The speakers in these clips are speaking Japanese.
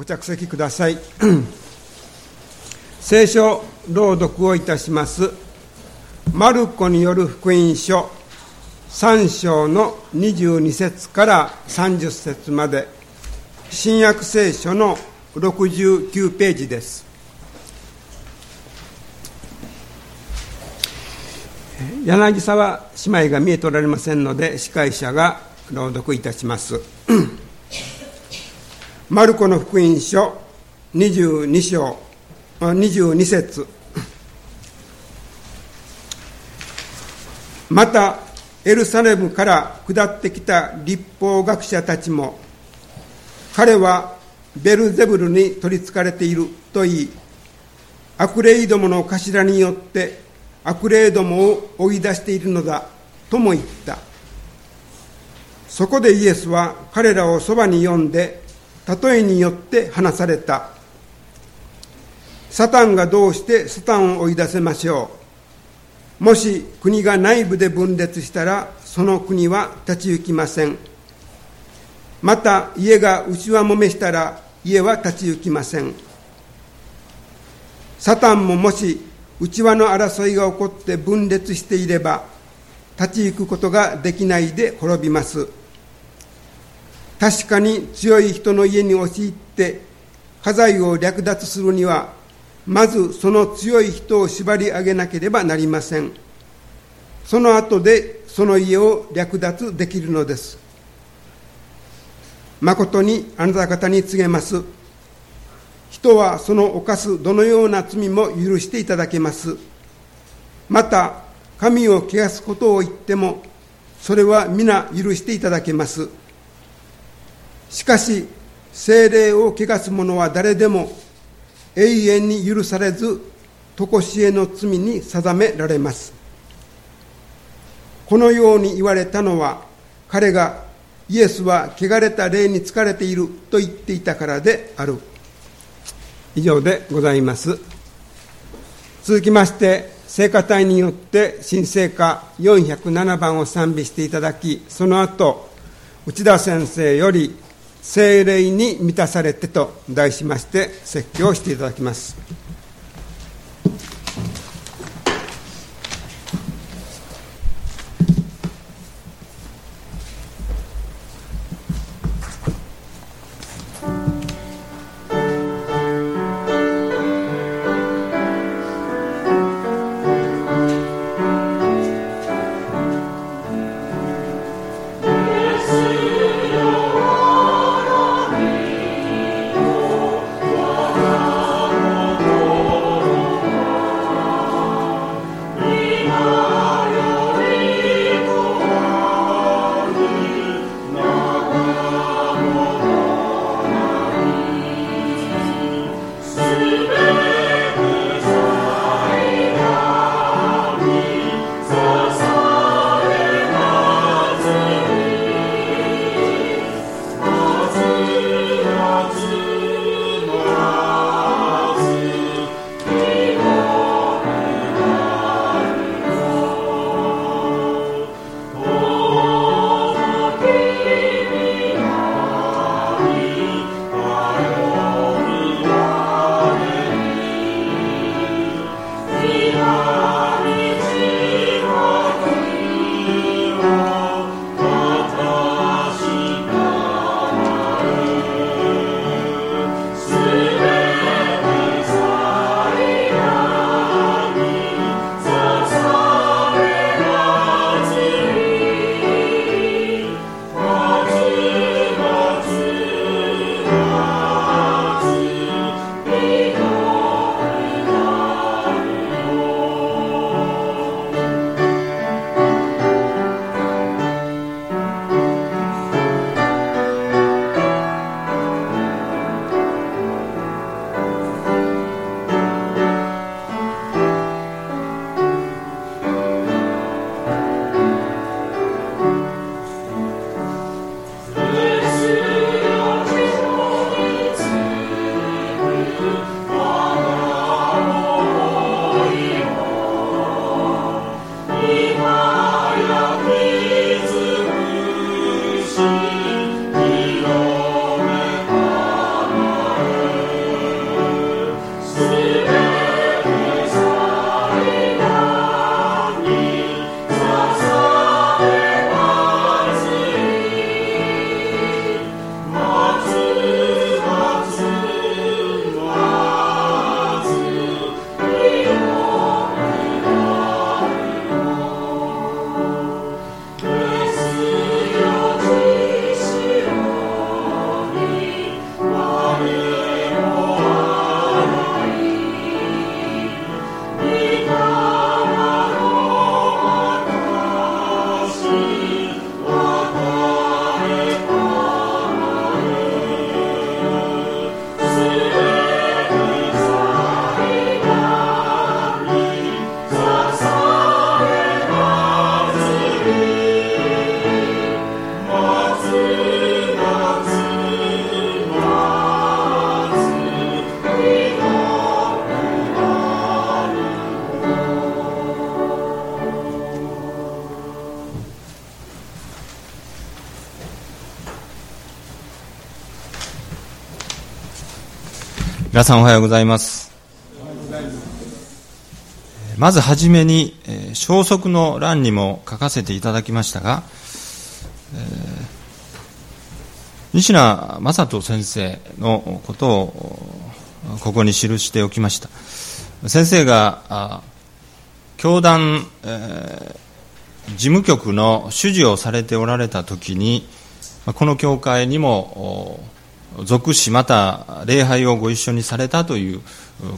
ご着席ください。聖書朗読をいたします。マルコによる福音書。3章の22節から30節まで。新約聖書の69ページです。柳沢姉妹が見えておられませんので司会者が朗読いたします。マルコの福音書22章22節。またエルサレムから下ってきた立法学者たちも彼はベルゼブルに取りつかれていると言い悪霊どもの頭によって悪霊どもを追い出しているのだとも言った。そこでイエスは彼らをそばに呼んで例えによって話された。サタンがどうしてサタンを追い出せましょう。もし国が内部で分裂したらその国は立ち行きません。また家が内輪もめしたら家は立ち行きません。サタンももし内輪の争いが起こって分裂していれば立ち行くことができないで滅びます。確かに強い人の家に押し入って家財を略奪するにはまずその強い人を縛り上げなければなりません。その後でその家を略奪できるのです。誠にあなた方に告げます。人はその犯すどのような罪も許していただけます。また神を汚すことを言ってもそれは皆許していただけます。しかし精霊を汚す者は誰でも永遠に許されず常しえの罪に定められます。このように言われたのは彼がイエスは汚れた霊に疲れていると言っていたからである。以上でございます。続きまして聖歌隊によって新聖歌407番を賛美していただきその後内田先生より「精霊に満たされて」と題しまして説教していただきます。皆さんおはようございます。まずはじめに、消息の欄にも書かせていただきましたが、えー、西名正人先生のことをここに記しておきました。先生が、教団、えー、事務局の主事をされておられた時に、この教会にも属し、また礼拝をご一緒にされたという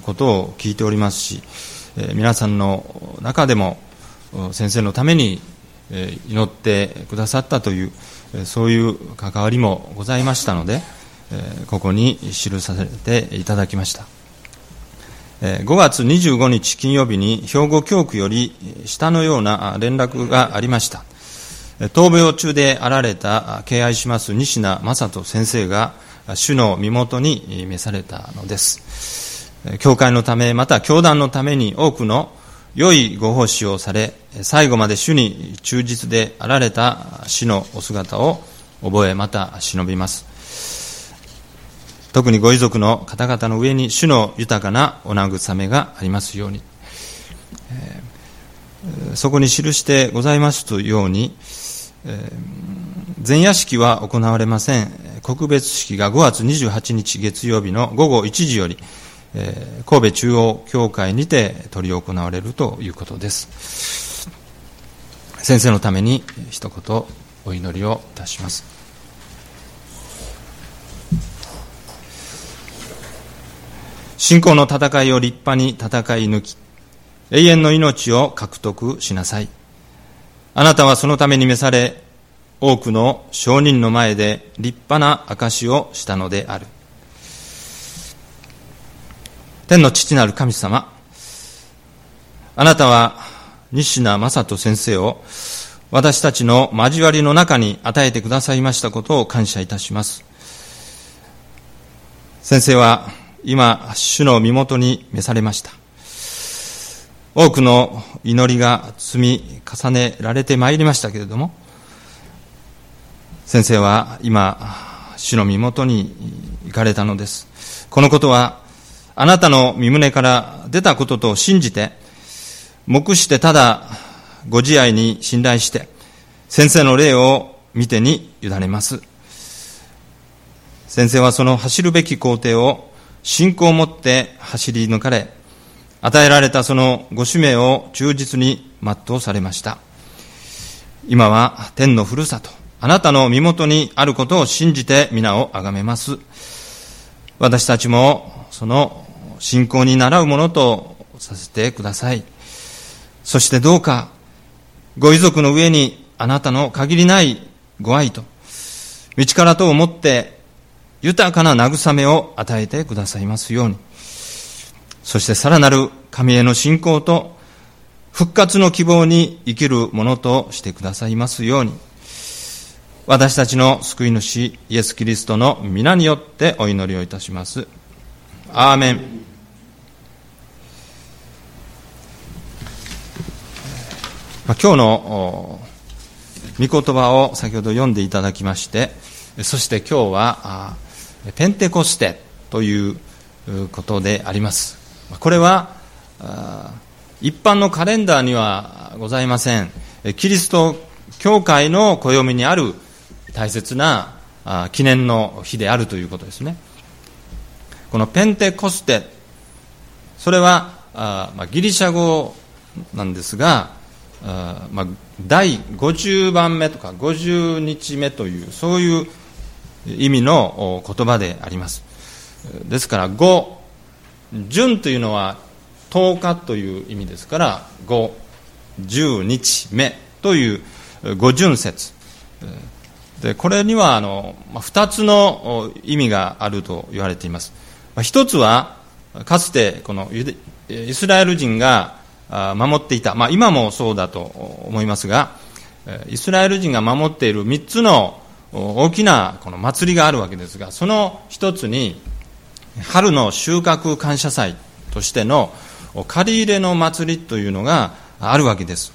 ことを聞いておりますし、皆さんの中でも先生のために祈ってくださったという、そういう関わりもございましたので、ここに記させていただきました。5月25日金曜日に兵庫教区より下のような連絡がありました。闘病中であられた敬愛します西名正人先生が主の身元に召されたのです。教会のため、また教団のために多くの良いご奉仕をされ、最後まで主に忠実であられた死のお姿を覚え、また忍びます。特にご遺族の方々の上に主の豊かなお慰めがありますように。そこに記してございますというように、前夜式は行われません。告別式が5月28日月曜日の午後1時より、神戸中央教会にて執り行われるということです。先生のために一言お祈りをいたします。信仰の戦いを立派に戦い抜き、永遠の命を獲得しなさい。あなたはそのために召され、多くの証人の前で立派な証をしたのである。天の父なる神様、あなたは西名正人先生を私たちの交わりの中に与えてくださいましたことを感謝いたします。先生は今、主の身元に召されました。多くの祈りが積み重ねられてまいりましたけれども、先生は今、主の身元に行かれたのです。このことは、あなたの身胸から出たことと信じて、目してただご自愛に信頼して、先生の霊を見てに委ねます。先生はその走るべき工程を信仰を持って走り抜かれ、与えられたそのご使命を忠実に全うされました。今は天のふるさと、あなたの身元にあることを信じて皆をあがめます。私たちもその信仰に習うものとさせてください。そしてどうか、ご遺族の上にあなたの限りないご愛と、道からと思って豊かな慰めを与えてくださいますように。そしてさらなる神への信仰と復活の希望に生きるものとしてくださいますように。私たちの救い主イエス・キリストの皆によってお祈りをいたします。アーメン。まあ、今日の御言葉を先ほど読んでいただきまして、そして今日はペンテコステということであります。これは一般のカレンダーにはございません。キリスト教会の暦にある大切な記念の日であるということですね。このペンテコステ、それはあ、まあ、ギリシャ語なんですが、あまあ、第50番目とか50日目という、そういう意味の言葉であります。ですから、5、順というのは10日という意味ですから、5、10日目という五順節。でこれにはあの2つの意味があると言われています。一つはかつてこのイスラエル人が守っていた、まあ、今もそうだと思いますがイスラエル人が守っている3つの大きなこの祭りがあるわけですがその一つに春の収穫感謝祭としての借り入れの祭りというのがあるわけです、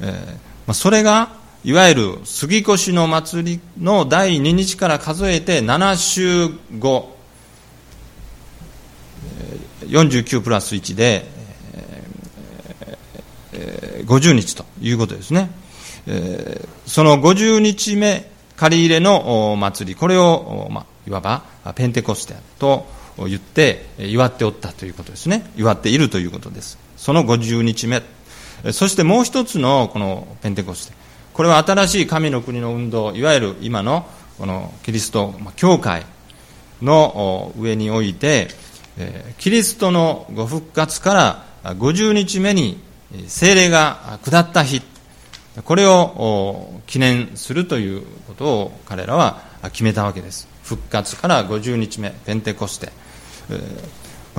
えー、それがいわゆる杉越の祭りの第2日から数えて7週後49プラス1で、50日ということですね。その50日目、借り入れの祭り、これを、まあ、いわばペンテコステと言って祝っておったということですね。祝っているということです。その50日目。そしてもう一つのこのペンテコステ。これは新しい神の国の運動、いわゆる今のこのキリスト教会の上において、キリストのご復活から50日目に精霊が下った日、これを記念するということを彼らは決めたわけです。復活から50日目、ペンテコステ。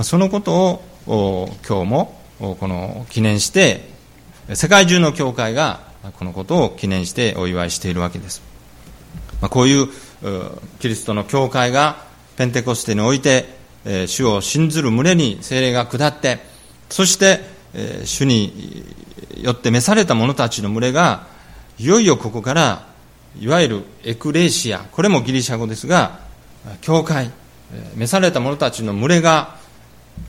そのことを今日もこの記念して、世界中の教会がこのことを記念してお祝いしているわけです。まあこういうキリストの教会がペンテコステにおいて、主を信ずる群れに精霊が下って、そして、主によって召された者たちの群れが、いよいよここから、いわゆるエクレーシア、これもギリシャ語ですが、教会、召された者たちの群れが、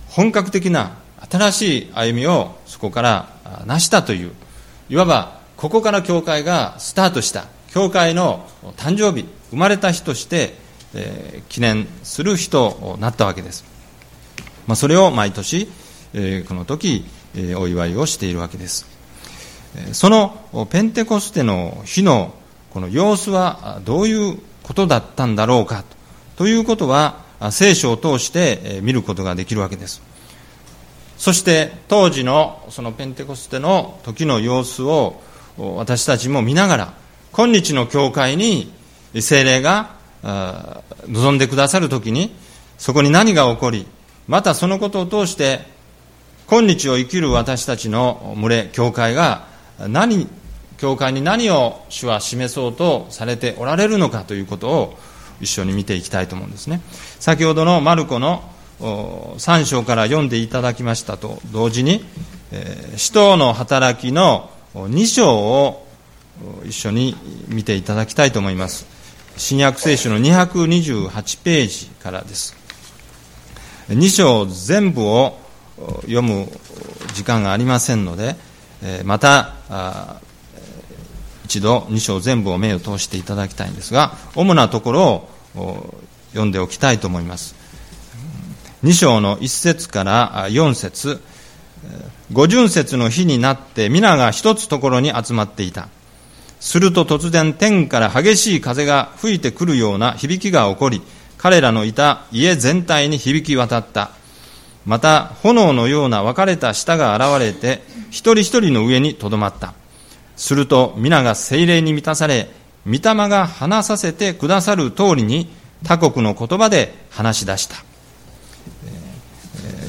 本格的な新しい歩みをそこから成したという、いわばここから教会がスタートした、教会の誕生日、生まれた日として、えー、記念する日となったわけです。まあ、それを毎年、えー、この時、えー、お祝いをしているわけです。そのペンテコステの日のこの様子はどういうことだったんだろうかということは聖書を通して見ることができるわけです。そして当時のそのペンテコステの時の様子を私たちも見ながら今日の教会に精霊が望んでくださるときにそこに何が起こりまたそのことを通して今日を生きる私たちの群れ教会が何教会に何を主は示そうとされておられるのかということを一緒に見ていきたいと思うんですね。先ほどのマルコの3章から読んでいただきましたと同時に使徒の働きの2章を一緒に見ていただきたいと思います。新約聖書の228ページからです。2章全部を読む時間がありませんのでまた一度2章全部を目を通していただきたいんですが主なところを読んでおきたいと思います。2章の1節から4節。五巡節の日になって皆が一つところに集まっていたすると突然天から激しい風が吹いてくるような響きが起こり、彼らのいた家全体に響き渡った。また、炎のような分かれた舌が現れて、一人一人の上にとどまった。すると皆が精霊に満たされ、御霊が話させてくださる通りに他国の言葉で話し出した。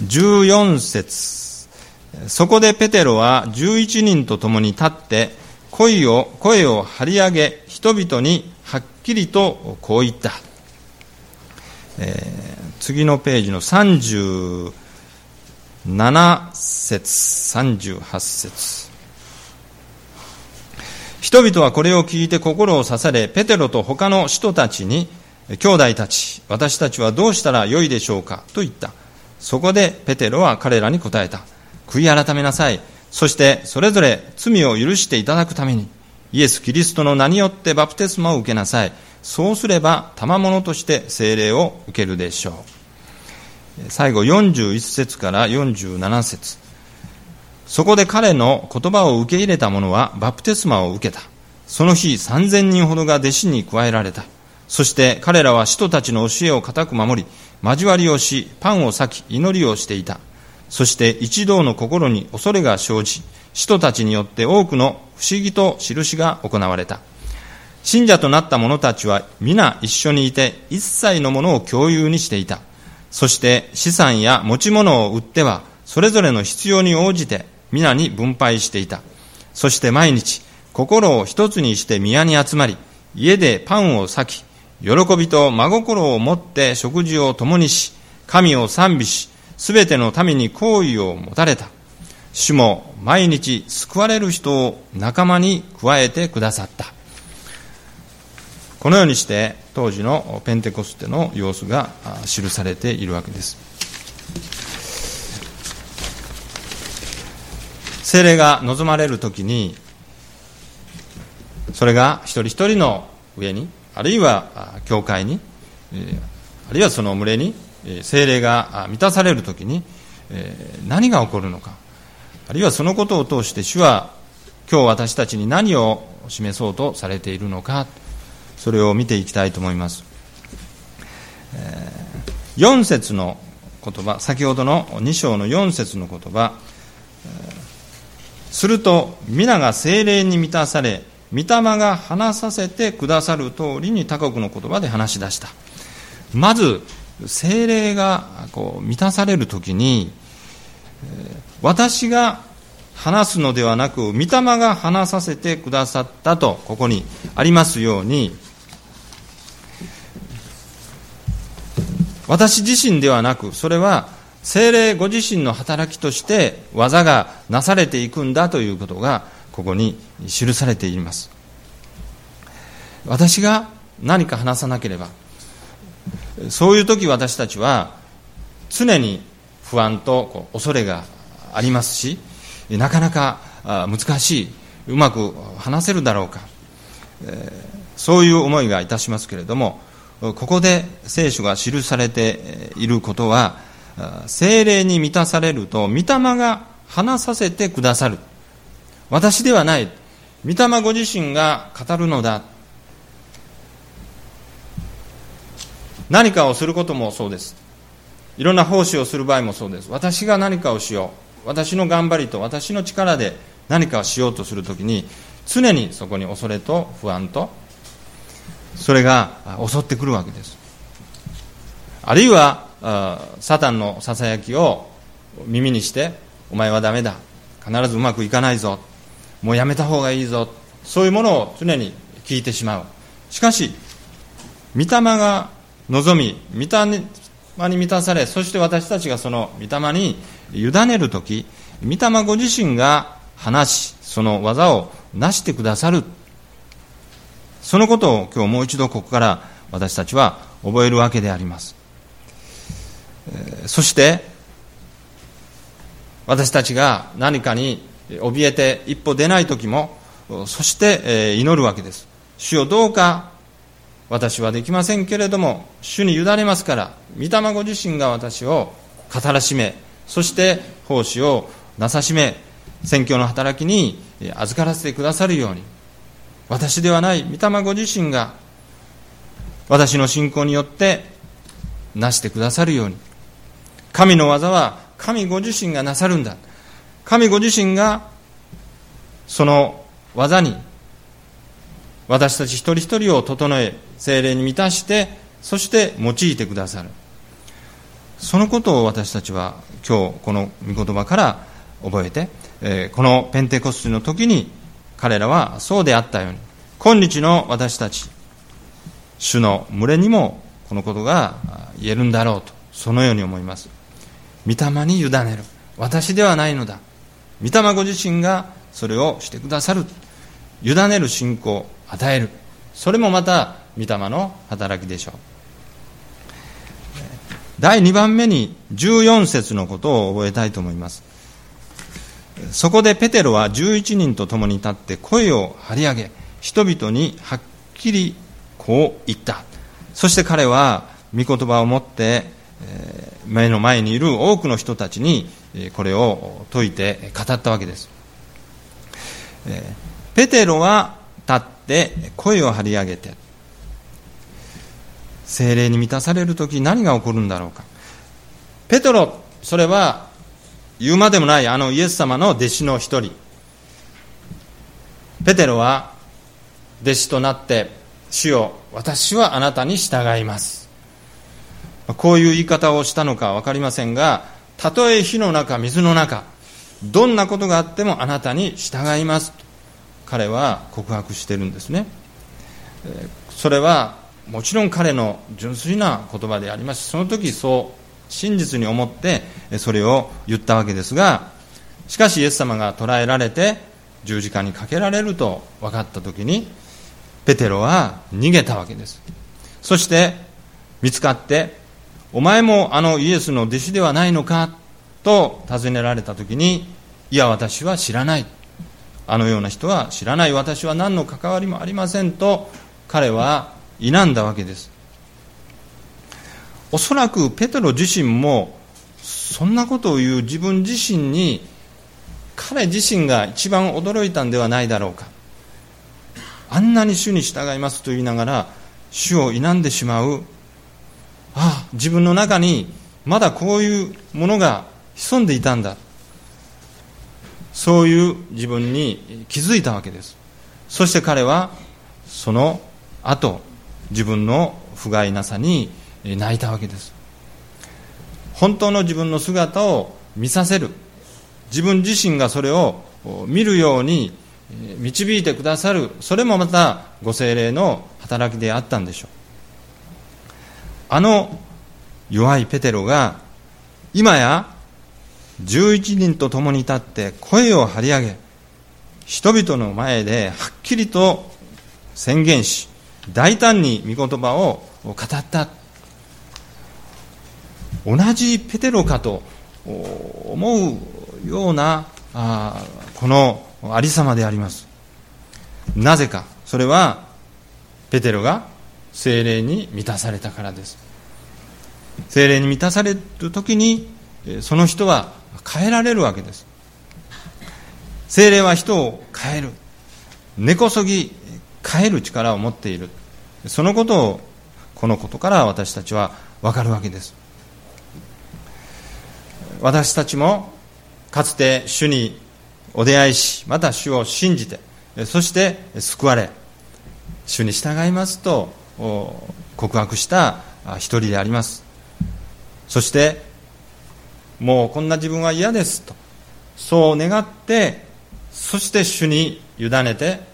14節そこでペテロは11人と共に立って、声を声を張り上げ人々にはっきりとこう言った、えー、次のページの37節38節。人々はこれを聞いて心を刺されペテロと他の人たちに兄弟たち私たちはどうしたらよいでしょうかと言った。そこでペテロは彼らに答えた。悔い改めなさい。そしてそれぞれ罪を許していただくためにイエス・キリストの名によってバプテスマを受けなさい。そうすれば賜物として聖霊を受けるでしょう。最後41節から47節。そこで彼の言葉を受け入れた者はバプテスマを受けた。その日3000人ほどが弟子に加えられた。そして彼らは使徒たちの教えを固く守り交わりをしパンを裂き祈りをしていた。そして一同の心に恐れが生じ、使徒たちによって多くの不思議と印が行われた。信者となった者たちは皆一緒にいて一切のものを共有にしていた。そして資産や持ち物を売ってはそれぞれの必要に応じて皆に分配していた。そして毎日心を一つにして宮に集まり、家でパンを裂き、喜びと真心を持って食事を共にし、神を賛美し、すべての民に好意を持たれた。主も毎日救われる人を仲間に加えてくださった。このようにして当時のペンテコステの様子が記されているわけです。精霊が望まれるときにそれが一人一人の上にあるいは教会にあるいはその群れに精霊が満たされるときに何が起こるのかあるいはそのことを通して主は今日私たちに何を示そうとされているのかそれを見ていきたいと思います。4節の言葉先ほどの2章の4節の言葉すると皆が精霊に満たされ御霊が話させてくださる通りに他国の言葉で話し出した。まず精霊がこう満たされるときに私が話すのではなく御霊が話させてくださったとここにありますように私自身ではなくそれは精霊ご自身の働きとして技がなされていくんだということがここに記されています。私が何か話さなければそういう時私たちは常に不安と恐れがありますしなかなか難しいうまく話せるだろうか。そういう思いがいたしますけれどもここで聖書が記されていることは精霊に満たされると御霊が話させてくださる。私ではない。御霊ご自身が語るのだ。何かをすることもそうです。いろんな奉仕をする場合もそうです。私が何かをしよう。私の頑張りと私の力で何かをしようとするときに常にそこに恐れと不安とそれが襲ってくるわけです。あるいはサタンのささやきを耳にしてお前はダメだ。必ずうまくいかないぞ。もうやめた方がいいぞ。そういうものを常に聞いてしまう。しかし御霊が望み御霊に満たされそして私たちがその御霊に委ねる時御霊ご自身が話しその技を成してくださる。そのことを今日もう一度ここから私たちは覚えるわけであります。そして私たちが何かに怯えて一歩出ない時もそして祈るわけです。主よどうか私はできませんけれども主に委ねますから御霊ご自身が私を語らしめそして奉仕をなさしめ宣教の働きに預からせてくださるように私ではない御霊ご自身が私の信仰によってなしてくださるように。神の技は神ご自身がなさるんだ。神ご自身がその技に私たち一人一人を整え精霊に満たしてそして用いてくださる。そのことを私たちは今日この御言葉から覚えて、えこのペンテコステの時に彼らはそうであったように今日の私たち主の群れにもこのことが言えるんだろうとそのように思います。御霊に委ねる。私ではないのだ。御霊ご自身がそれをしてくださる。委ねる信仰を与える。それもまた御霊の働きでしょう。第2番目に14節のことを覚えたいと思います。そこでペテロは11人と共に立って声を張り上げ人々にはっきりこう言った。そして彼は御言葉を持って目の前にいる多くの人たちにこれを説いて語ったわけです。ペテロは立って声を張り上げて精霊に満たされる時何が起こるんだろうか。ペトロそれは言うまでもないあのイエス様の弟子の一人。ペテロは弟子となって主よ私はあなたに従います。こういう言い方をしたのか分かりませんがたとえ火の中水の中どんなことがあってもあなたに従います。彼は告白してるんですね。それはもちろん彼の純粋な言葉であります。その時そう真実に思ってそれを言ったわけですがしかしイエス様が捕らえられて十字架にかけられると分かった時にペテロは逃げたわけです。そして見つかってお前もあのイエスの弟子ではないのかと尋ねられた時にいや私は知らない。あのような人は知らない。私は何の関わりもありませんと彼は否んだわけです。おそらくペテロ自身もそんなことを言う自分自身に彼自身が一番驚いたんではないだろうか。あんなに主に従いますと言いながら主を否んでしまう。ああ自分の中にまだこういうものが潜んでいたんだ。そういう自分に気づいたわけです。そして彼はその後自分の不甲斐なさに泣いたわけです。本当の自分の姿を見させる。自分自身がそれを見るように導いてくださる。それもまたご精霊の働きであったんでしょう。あの弱いペテロが今や11人と共に立って声を張り上げ人々の前ではっきりと宣言し大胆に御言葉を語った。同じペテロかと思うようなこのありさまであります。なぜかそれはペテロが精霊に満たされたからです。精霊に満たされる時にその人は変えられるわけです。精霊は人を変える。根こそぎ変える力を持っている。そのことをこのことから私たちは分かるわけです。私たちもかつて主にお出会いしまた主を信じてそして救われ主に従いますと告白した一人であります。そしてもうこんな自分は嫌ですとそう願ってそして主に委ねて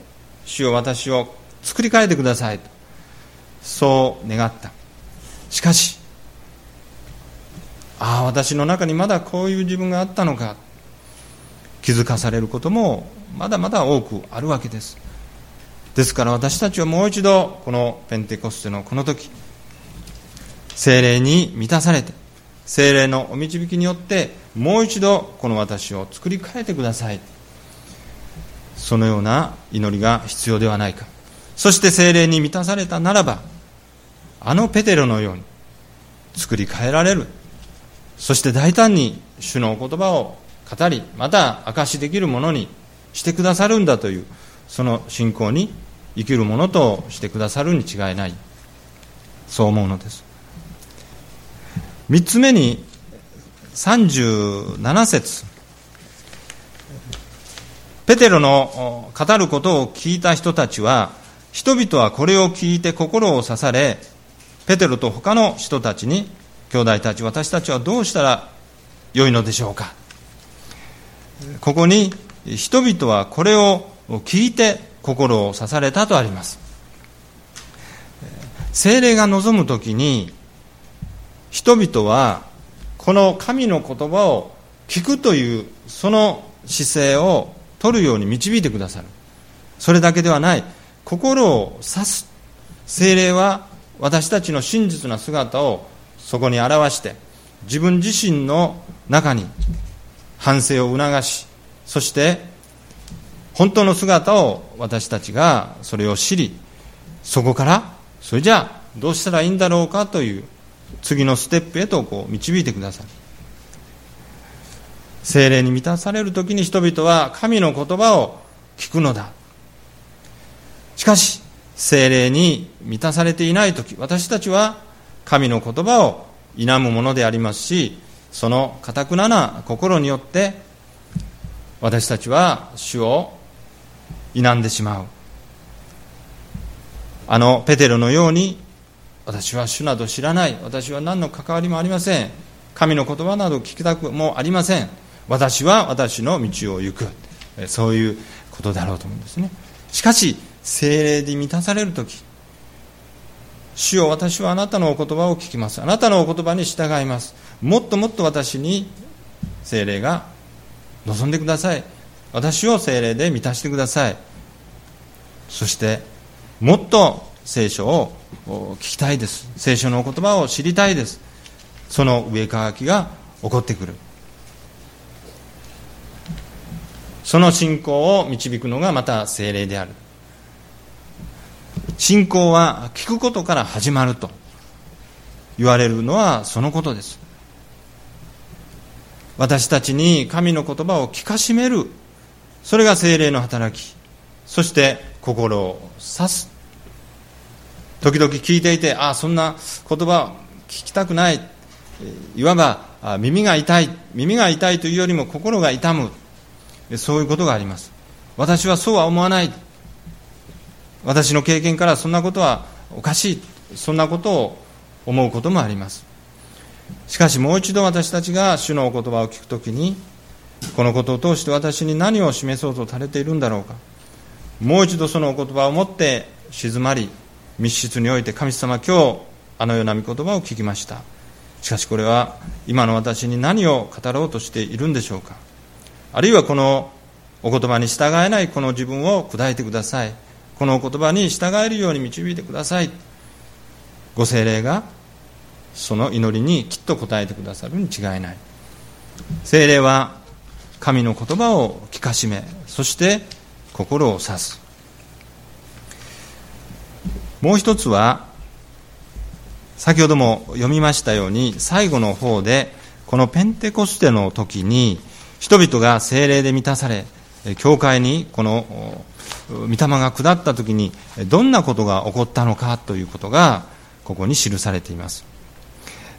主を私を作り変えてください。とそう願った。しかしああ私の中にまだこういう自分があったのか。気づかされることもまだまだ多くあるわけです。ですから私たちはもう一度このペンテコステのこの時精霊に満たされて精霊のお導きによってもう一度この私を作り変えてください。そのような祈りが必要ではないか。そして精霊に満たされたならばあのペテロのように作り変えられる。そして大胆に主のお言葉を語りまた証しできるものにしてくださるんだというその信仰に生きるものとしてくださるに違いない。そう思うのです。3つ目に37節。ペテロの語ることを聞いた人たちは人々はこれを聞いて心を刺されペテロと他の人たちに兄弟たち私たちはどうしたらよいのでしょうか。ここに人々はこれを聞いて心を刺されたとあります。精霊が望む時に人々はこの神の言葉を聞くというその姿勢を取るように導いてくださる。それだけではない。心を指す精霊は私たちの真実な姿をそこに表して自分自身の中に反省を促しそして本当の姿を私たちがそれを知りそこからそれじゃあどうしたらいいんだろうかという次のステップへとこう導いてください精霊に満たされる時に人々は神の言葉を聞くのだ。しかし精霊に満たされていない時私たちは神の言葉を否むものでありますしそのかたくなな心によって私たちは主を否んでしまう。あのペテロのように私は主など知らない私は何の関わりもありません。神の言葉など聞きたくもありません。私は私の道を行く。そういうことだろうと思うんですね。しかし精霊で満たされる時主よ私はあなたのお言葉を聞きます。あなたのお言葉に従います。もっともっと私に精霊が望んでください。私を精霊で満たしてください。そしてもっと聖書を聞きたいです。聖書のお言葉を知りたいです。その上かきが起こってくる。その信仰を導くのがまた精霊である。信仰は聞くことから始まると言われるのはそのことです。私たちに神の言葉を聞かしめる。それが精霊の働き。そして心を指す。時々聞いていてああそんな言葉聞きたくない。いわば耳が痛い。耳が痛いというよりも心が痛む。そういうことがあります。私はそうは思わない。私の経験からそんなことはおかしい。そんなことを思うこともあります。しかしもう一度私たちが主のお言葉を聞くときにこのことを通して私に何を示そうとされているんだろうか。もう一度そのお言葉を持って静まり密室において神様今日あのような御言葉を聞きました。しかしこれは今の私に何を語ろうとしているんでしょうか。あるいはこのお言葉に従えないこの自分を砕いてください。このお言葉に従えるように導いてください。ご精霊がその祈りにきっと応えてくださるに違いない。精霊は神の言葉を聞かしめそして心を指す。もう一つは先ほども読みましたように最後の方でこのペンテコステの時に人々が精霊で満たされ教会にこの御霊が下った時にどんなことが起こったのかということがここに記されています。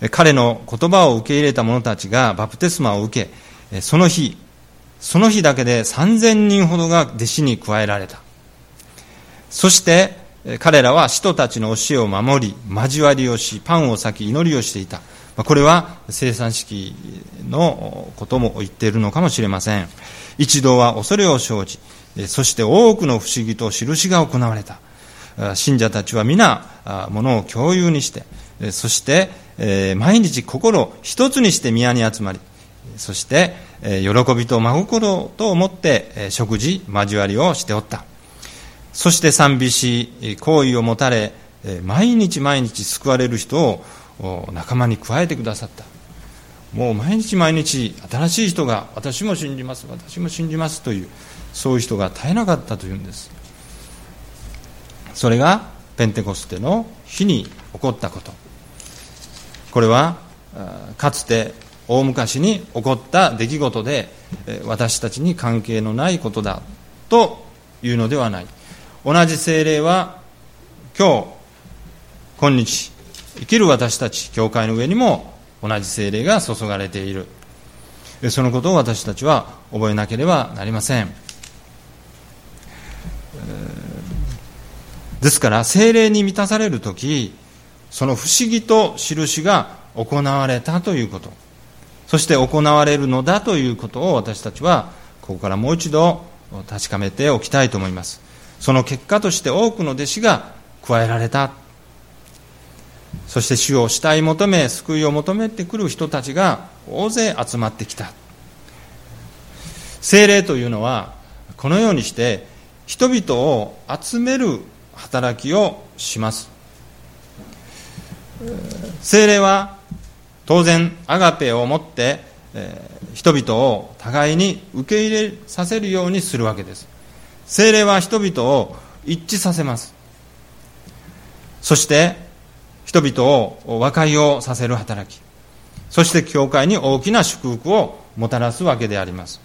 彼の言葉を受け入れた者たちがバプテスマを受けその日その日だけで3000人ほどが弟子に加えられた。そして彼らは使徒たちの教えを守り交わりをしパンを裂き祈りをしていた。これは生産式のことも言っているのかもしれません。一同は恐れを生じそして多くの不思議と印が行われた。信者たちは皆ものを共有にしてそして毎日心一つにして宮に集まりそして喜びと真心と思って食事交わりをしておった。そして賛美し好意を持たれ毎日毎日救われる人を仲間に加えてくださった。もう毎日毎日新しい人が私も信じます私も信じますというそういう人が絶えなかったというんです。それがペンテコステの日に起こったこと。これはかつて大昔に起こった出来事で私たちに関係のないことだというのではない。同じ精霊は今日今日生きる私たち教会の上にも同じ精霊が注がれている。そのことを私たちは覚えなければなりません。ですから精霊に満たされる時その不思議と印が行われたということ。そして行われるのだということを私たちはここからもう一度確かめておきたいと思います。その結果として多くの弟子が加えられた。そして主を慕い求め救いを求めてくる人たちが大勢集まってきた。精霊というのはこのようにして人々を集める働きをします。精霊は当然アガペをもって、え、人々を互いに受け入れさせるようにするわけです。精霊は人々を一致させます。そして人々を和解をさせる働き。そして教会に大きな祝福をもたらすわけであります、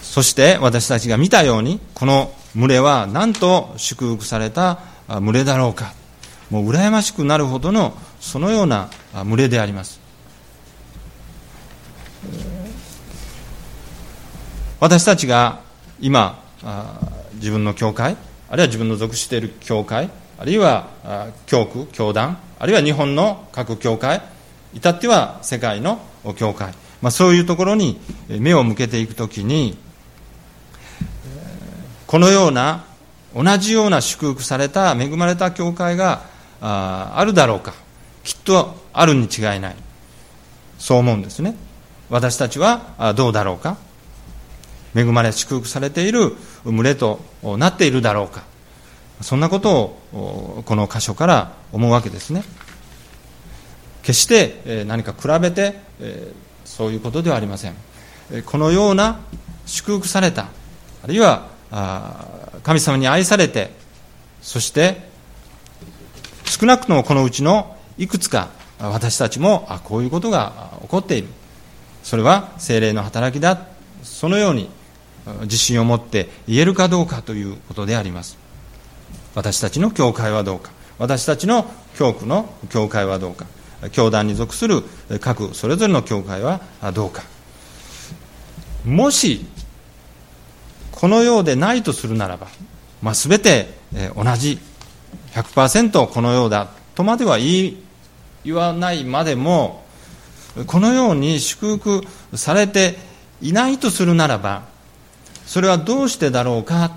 そして私たちが見たようにこの群れはなんと祝福された群れだろうか。もう羨ましくなるほどのそのような群れであります。私たちが今自分の教会あるいは自分の属している教会あるいは教区教団あるいは日本の各教会至っては世界の教会、まあ、そういうところに目を向けていくときにこのような同じような祝福された恵まれた教会があるだろうかきっとあるに違いない。そう思うんですね。私たちはどうだろうか。恵まれ祝福されている群れとなっているだろうか。そんなことをこの箇所から思うわけですね。決して何か比べてそういうことではありません。このような祝福されたあるいは神様に愛されてそして少なくともこのうちのいくつか私たちもあこういうことが起こっている。それは精霊の働きだ。そのように自信を持って言えるかどうかということであります。私たちの教会はどうか。私たちの教区の教会はどうか。教団に属する各それぞれの教会はどうか。もしこのようでないとするならば、まあ、全て同じ。100%このようだとまでは言言わないまでもこのように祝福されていないとするならばそれはどうしてだろうか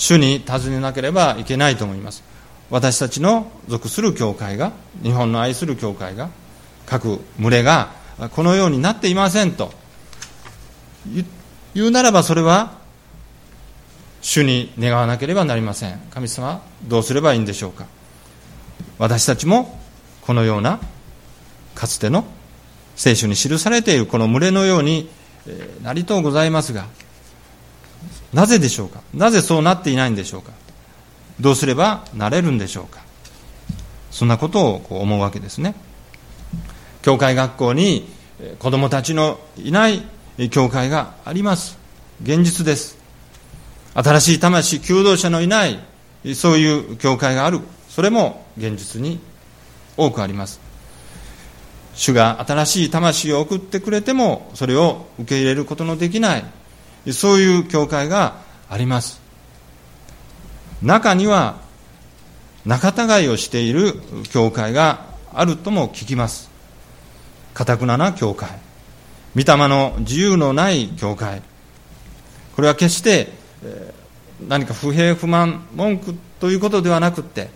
主に尋ねなければいけないと思います。私たちの属する教会が日本の愛する教会が各群れがこのようになっていませんと。言うならばそれは主に願わなければなりません。神様どうすればいいんでしょうか。私たちもこのようなかつての聖書に記されているこの群れのようになりとうございますがなぜでしょうか？なぜそうなっていないんでしょうか？どうすればなれるんでしょうか？そんなことをこう思うわけですね。教会学校に子供たちのいない教会があります。現実です。新しい魂求道者のいないそういう教会がある。それも現実に多くあります。主が新しい魂を送ってくれてもそれを受け入れることのできない。そういう教会があります。中には仲違いをしている教会があるとも聞きます。かたくなな教会。御霊の自由のない教会。これは決して何か不平不満文句ということではなくって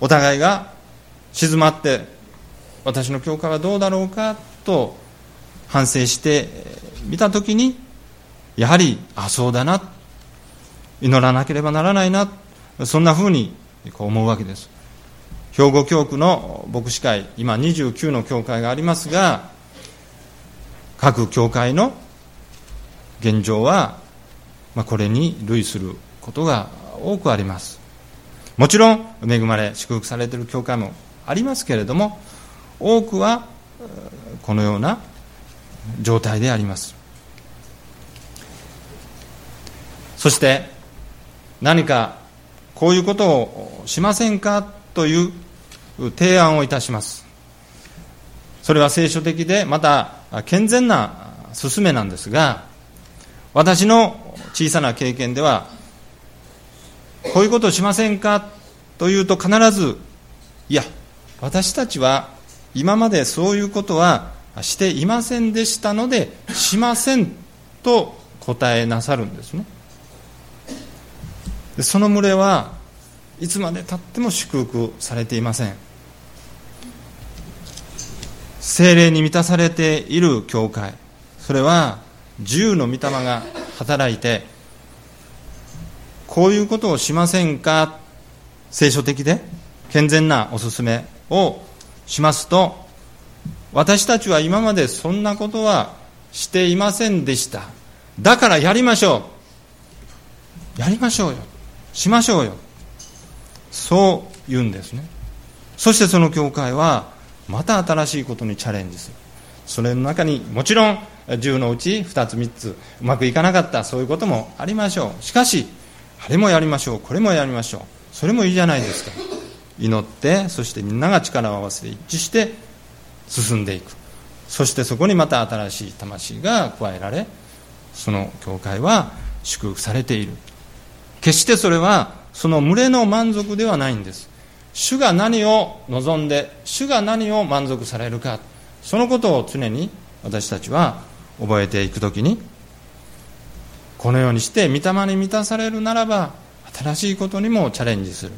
お互いが静まって私の教会はどうだろうかと反省してみたときにやはりあそうだな。祈らなければならないな。そんなふうに思うわけです。兵庫教区の牧師会今29の教会がありますが各教会の現状は、まあ、これに類することが多くあります。もちろん恵まれ祝福されている教会もありますけれども多くはこのような状態であります。そして何かこういうことをしませんか？という提案をいたします。それは聖書的でまた健全な勧めなんですが私の小さな経験ではこういうことをしませんか？というと必ずいや私たちは今までそういうことはしていませんでしたのでしませんと答えなさるんですね。その群れはいつまでたっても祝福されていません。精霊に満たされている教会。それは自由の御霊が働いてこういうことをしませんか？聖書的で健全なお勧めをしますと私たちは今までそんなことはしていませんでした。だからやりましょう。やりましょうよ。しましょうよ。そう言うんですね。そしてその教会はまた新しいことにチャレンジする。それの中にもちろん10のうち2つ3つうまくいかなかったそういうこともありましょう。しかしあれもやりましょう。これもやりましょう。それもいいじゃないですか。祈ってそしてみんなが力を合わせて一致して進んでいく。そしてそこにまた新しい魂が加えられその教会は祝福されている。決してそれはその群れの満足ではないんです。主が何を望んで主が何を満足されるか。そのことを常に私たちは覚えていくときにこのようにして御霊に満たされるならば新しいことにもチャレンジする。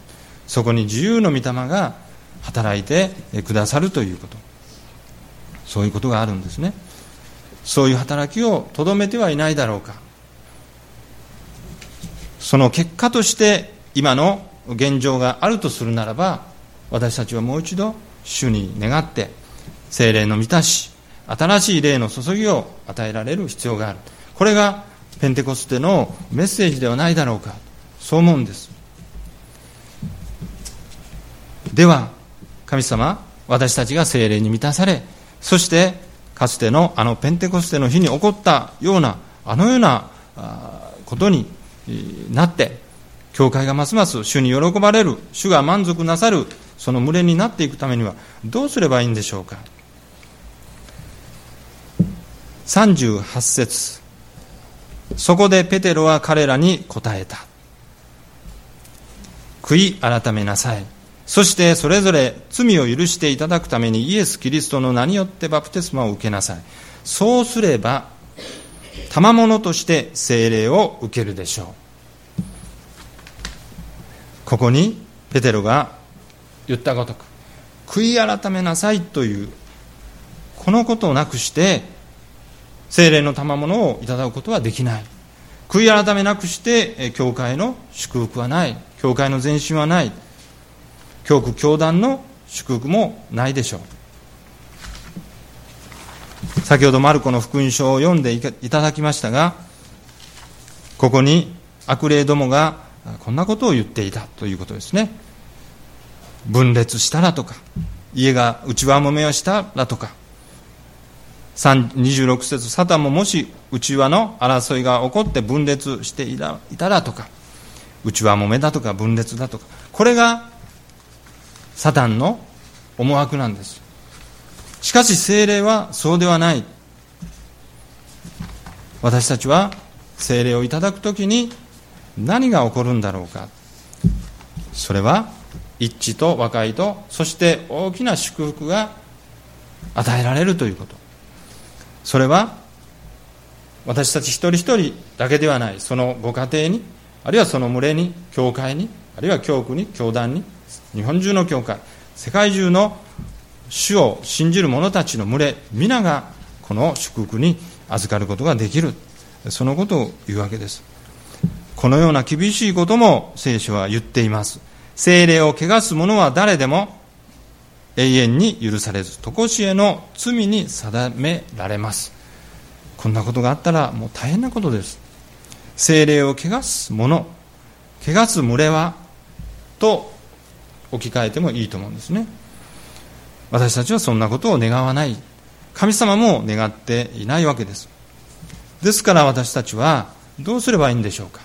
そこに自由の御霊が働いてくださるということ。そういうことがあるんですね。そういう働きをとどめてはいないだろうか。その結果として今の現状があるとするならば私たちはもう一度主に願って精霊の満たし新しい霊の注ぎを与えられる必要がある。これがペンテコステのメッセージではないだろうかそう思うんです。では神様私たちが精霊に満たされそしてかつてのあのペンテコステの日に起こったようなあのようなことになって教会がますます主に喜ばれる主が満足なさるその群れになっていくためにはどうすればいいんでしょうか？38節。そこでペテロは彼らに答えた。悔い改めなさい。そしてそれぞれ罪を許していただくためにイエス・キリストの名によってバプテスマを受けなさい。そうすれば賜物として聖霊を受けるでしょう。ここにペテロが言ったごとく。悔い改めなさいというこのことをなくして精霊の賜物をいただくことはできない。悔い改めなくして教会の祝福はない。教会の前進はない。教区教団の祝福もないでしょう先ほどマルコの福音書を読んでいただきましたがここに悪霊どもがこんなことを言っていたということですね。分裂したらとか家が内輪もめをしたらとか26節サタンももし内輪の争いが起こって分裂していたらとか内輪もめだとか分裂だとかこれがサタンの思惑なんです。しかし精霊はそうではない。私たちは精霊をいただくときに何が起こるんだろうか。それは一致と和解とそして大きな祝福が与えられるということ。それは私たち一人一人だけではない。そのご家庭にあるいはその群れに教会にあるいは教区に教団に日本中の教会世界中の主を信じる者たちの群れ皆がこの祝福に預かることができる。そのことを言うわけです。このような厳しいことも聖書は言っています。精霊を汚す者は誰でも永遠に許されず常しえの罪に定められます。こんなことがあったらもう大変なことです。精霊を汚す者汚す群れはと置き換えてもいいと思うんですね。私たちはそんなことを願わない。神様も願っていないわけです。ですから私たちはどうすればいいんでしょうか。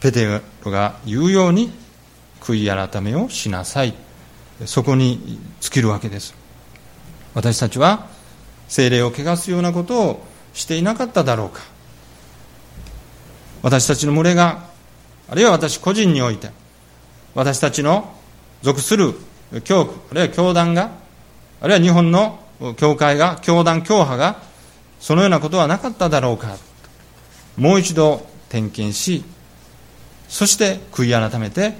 ペテロが言うように悔い改めをしなさい。そこに尽きるわけです。私たちは精霊を汚すようなことをしていなかっただろうか。私たちの群れがあるいは私個人において私たちの属する教区あるいは教団があるいは日本の教会が教団教派がそのようなことはなかっただろうか。もう一度点検しそして悔い改めて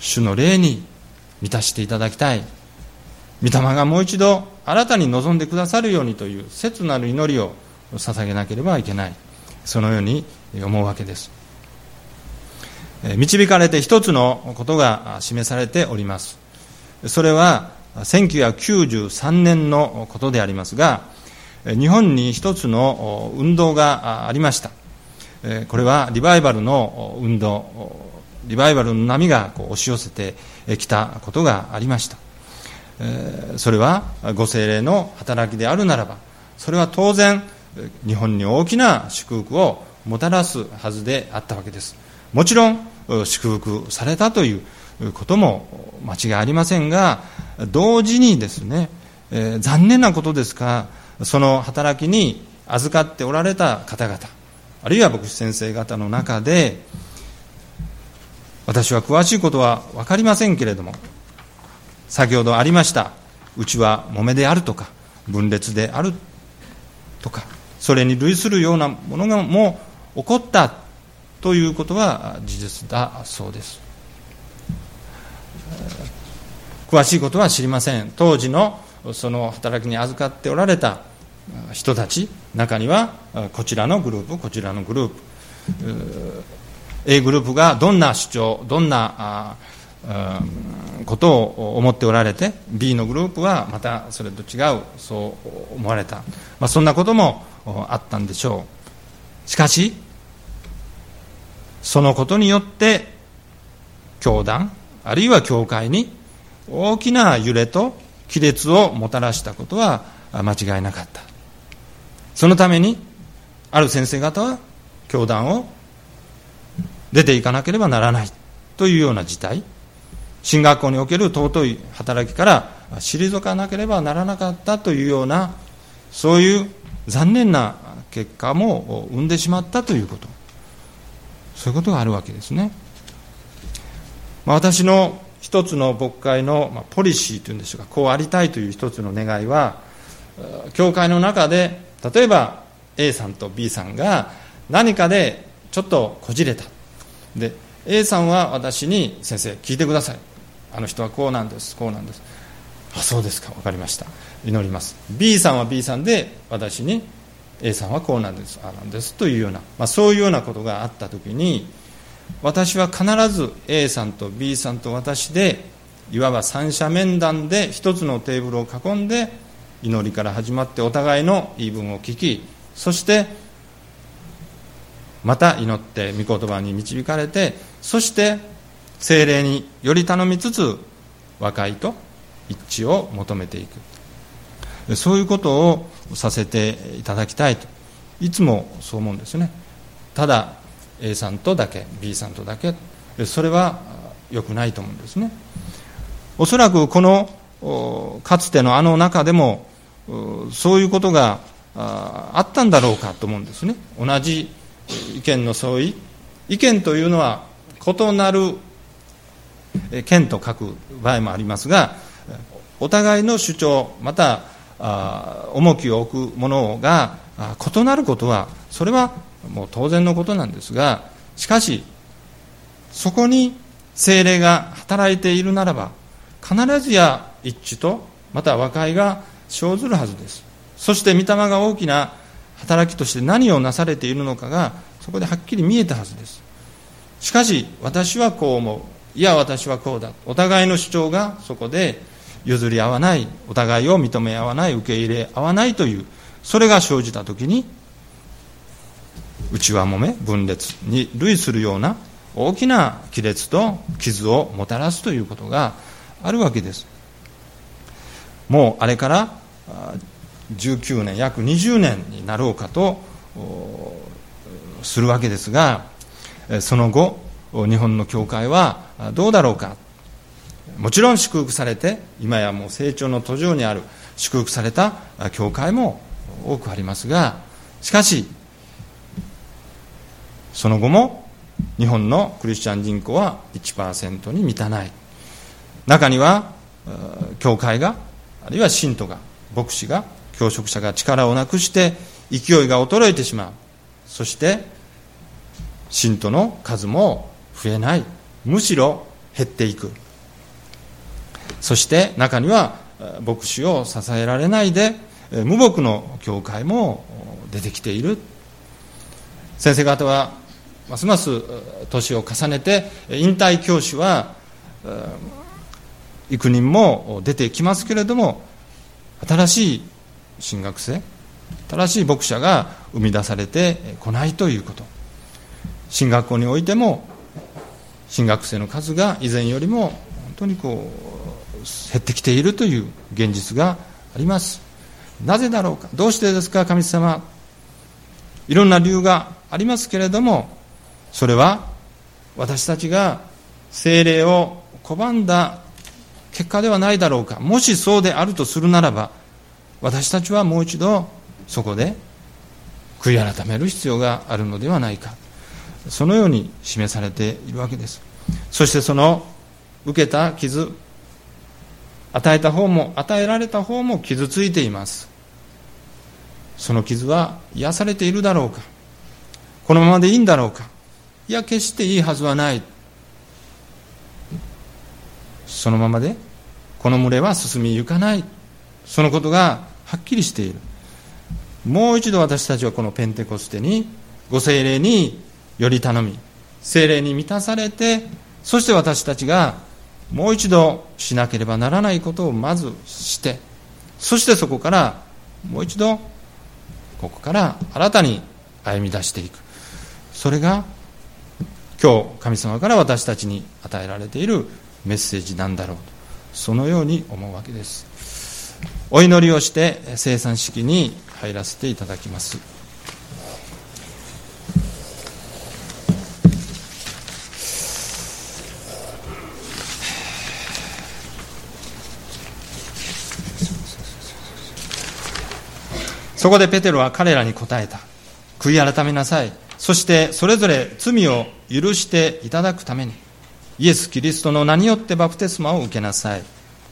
主の霊に満たしていただきたい。御霊がもう一度新たに望んでくださるようにという切なる祈りを捧げなければいけない。そのように思うわけです。導かれて一つのことが示されております。それは1993年のことでありますが日本に一つの運動がありました。これはリバイバルの運動リバイバルの波が押し寄せてきたことがありました。それはご精霊の働きであるならばそれは当然日本に大きな祝福をもたらすはずであったわけです。もちろん祝福されたということも間違いありませんが同時にですね、えー、残念なことですがその働きに預かっておられた方々あるいは牧師先生方の中で私は詳しいことは分かりませんけれども先ほどありましたうちは揉めであるとか分裂であるとかそれに類するようなものがもう起こったということは事実だそうです。詳しいことは知りません。当時のその働きに預かっておられた人たち中にはこちらのグループこちらのグループ。A グループがどんな主張どんなことを思っておられて B のグループはまたそれと違うそう思われた、まあ、そんなこともあったんでしょう。しかしそのことによって教団あるいは教会に大きな揺れと亀裂をもたらしたことは間違いなかった。そのためにある先生方は教団を出ていかなければならない。というような事態。進学校における尊い働きから退かなければならなかった。というようなそういう残念な結果も生んでしまった。ということ。そういうことがあるわけですね、まあ、私の一つの牧会の、ポリシーというんでしょうかこうありたいという一つの願いは教会の中で例えば A さんと B さんが何かでちょっとこじれた。で A さんは私に先生聞いてください。あの人はこうなんですこうなんです。あそうですか分かりました。祈ります。B さんは B さんで私に A さんはこうなんですあなんですというような、まあ、そういうようなことがあった時に私は必ず A さんと B さんと私でいわば三者面談で一つのテーブルを囲んで祈りから始まってお互いの言い分を聞きそしてまた祈って御言葉に導かれてそして精霊により頼みつつ和解と一致を求めていく。そういうことをさせていただきたいと。いつもそう思うんですね。ただ A さんとだけ B さんとだけ。それは良くないと思うんですね。おそらくこのかつてのあの中でもそういうことがあったんだろうかと思うんですね。同じ意見の相違。意見というのは異なる県と書く場合もありますがお互いの主張また重きを置くものが異なることはそれはもう当然のことなんですがしかしそこに精霊が働いているならば必ずや一致とまた和解が生ずるはずです。そして御霊が大きな働きとして何をなされているのかがそこではっきり見えたはずです。しかし私はこう思う。いや私はこうだ。お互いの主張がそこで譲り合わない。お互いを認め合わない。受け入れ合わないというそれが生じた時に内輪もめ分裂に類するような大きな亀裂と傷をもたらすということがあるわけです。もうあれから19年約20年になろうかとするわけですがその後日本の教会はどうだろうか。もちろん祝福されて今やもう成長の途上にある祝福された教会も多くありますがしかしその後も日本のクリスチャン人口は1%に満たない。中には教会があるいは信徒が牧師が教職者が力をなくして勢いが衰えてしまう。そして信徒の数も増えない。むしろ減っていく。そして中には牧師を支えられないで無牧の教会も出てきている。先生方はますます年を重ねて引退教師は幾人も出てきますけれども新しい進学生新しい牧者が生み出されてこないということ。進学校においても進学生の数が以前よりも本当にこう減ってきているという現実があります。なぜだろうか。どうしてですか神様。いろんな理由がありますけれどもそれは私たちが精霊を拒んだ結果ではないだろうか。もしそうであるとするならば私たちはもう一度そこで悔い改める必要があるのではないか。そのように示されているわけです。そしてその受けた傷与えた方も与えられた方も傷ついています。その傷は癒されているだろうか。このままでいいんだろうか。いや決していいはずはない。そのままでこの群れは進みゆかない。そのことがはっきりしている。もう一度私たちはこのペンテコステにご精霊により頼み精霊に満たされてそして私たちがもう一度しなければならないことをまずしてそしてそこからもう一度ここから新たに歩み出していく。それが今日神様から私たちに与えられているメッセージなんだろうとそのように思うわけですお祈りをして生産式に入らせていただきますそこでペテロは彼らに答えた。悔い改めなさい。そしてそれぞれ罪を許していただくために、イエス・キリストの名によってバプテスマを受けなさい。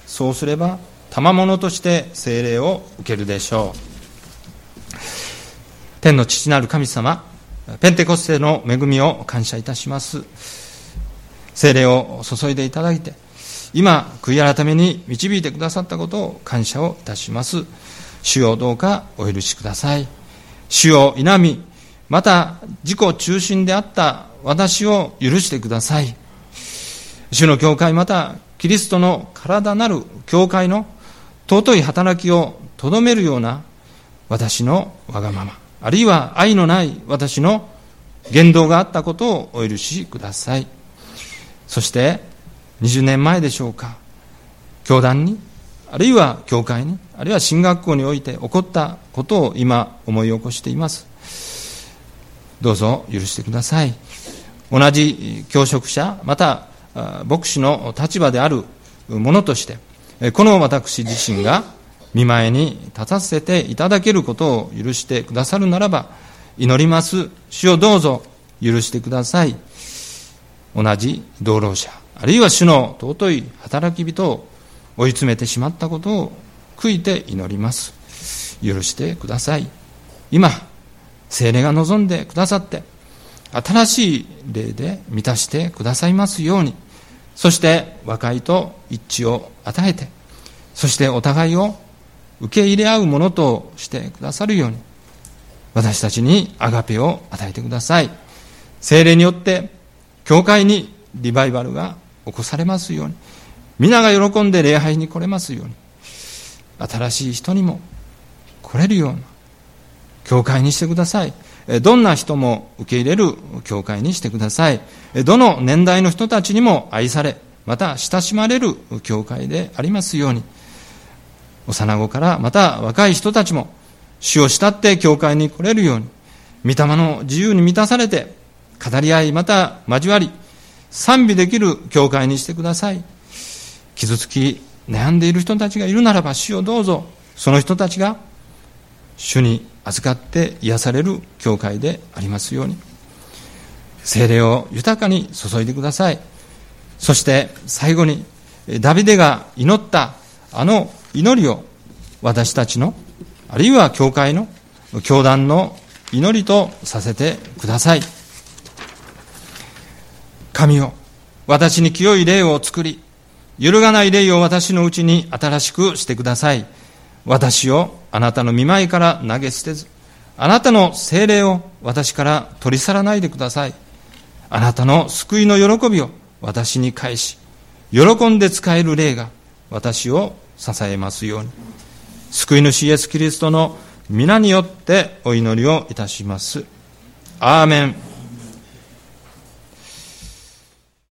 そうすれば、賜物として聖霊を受けるでしょう。天の父なる神様、ペンテコステの恵みを感謝いたします。聖霊を注いでいただいて、今、悔い改めに導いてくださったことを感謝をいたします。主をどうかお許しください。主を否み、また自己中心であった私を許してください。主の教会またキリストの体なる教会の尊い働きをとどめるような私のわがまま、あるいは愛のない私の言動があったことをお許しください。そして20年前でしょうか、教団にあるいは教会に、あるいは進学校において起こったことを今思い起こしています。どうぞ許してください。同じ教職者、また牧師の立場であるものとして、この私自身が見前に立たせていただけることを許してくださるならば、祈ります。主をどうぞ許してください。同じ同労者、あるいは主の尊い働き人を追い詰めてしまったことを悔いて祈ります許してください今精霊が望んでくださって新しい霊で満たしてくださいますように。そして和解と一致を与えてそしてお互いを受け入れ合うものとしてくださるように私たちにアガペを与えてください。精霊によって教会にリバイバルが起こされますように皆が喜んで礼拝に来れますように新しい人にも来れるような教会にしてください。どんな人も受け入れる教会にしてください。どの年代の人たちにも愛されまた親しまれる教会でありますように。幼子からまた若い人たちも主を慕って教会に来れるように。御霊の自由に満たされて語り合いまた交わり賛美できる教会にしてください。傷つき悩んでいる人たちがいるならば主をどうぞ。その人たちが主に預かって癒される教会でありますように。精霊を豊かに注いでください。そして最後にダビデが祈ったあの祈りを私たちのあるいは教会の教団の祈りとさせてください。神を私に清い霊を作り揺るがない霊を私のうちに新しくしてください。私をあなたの見舞いから投げ捨てず、あなたの精霊を私から取り去らないでください。あなたの救いの喜びを私に返し、喜んで使える霊が私を支えますように。救い主イエス・キリストの皆によってお祈りをいたします。アーメン。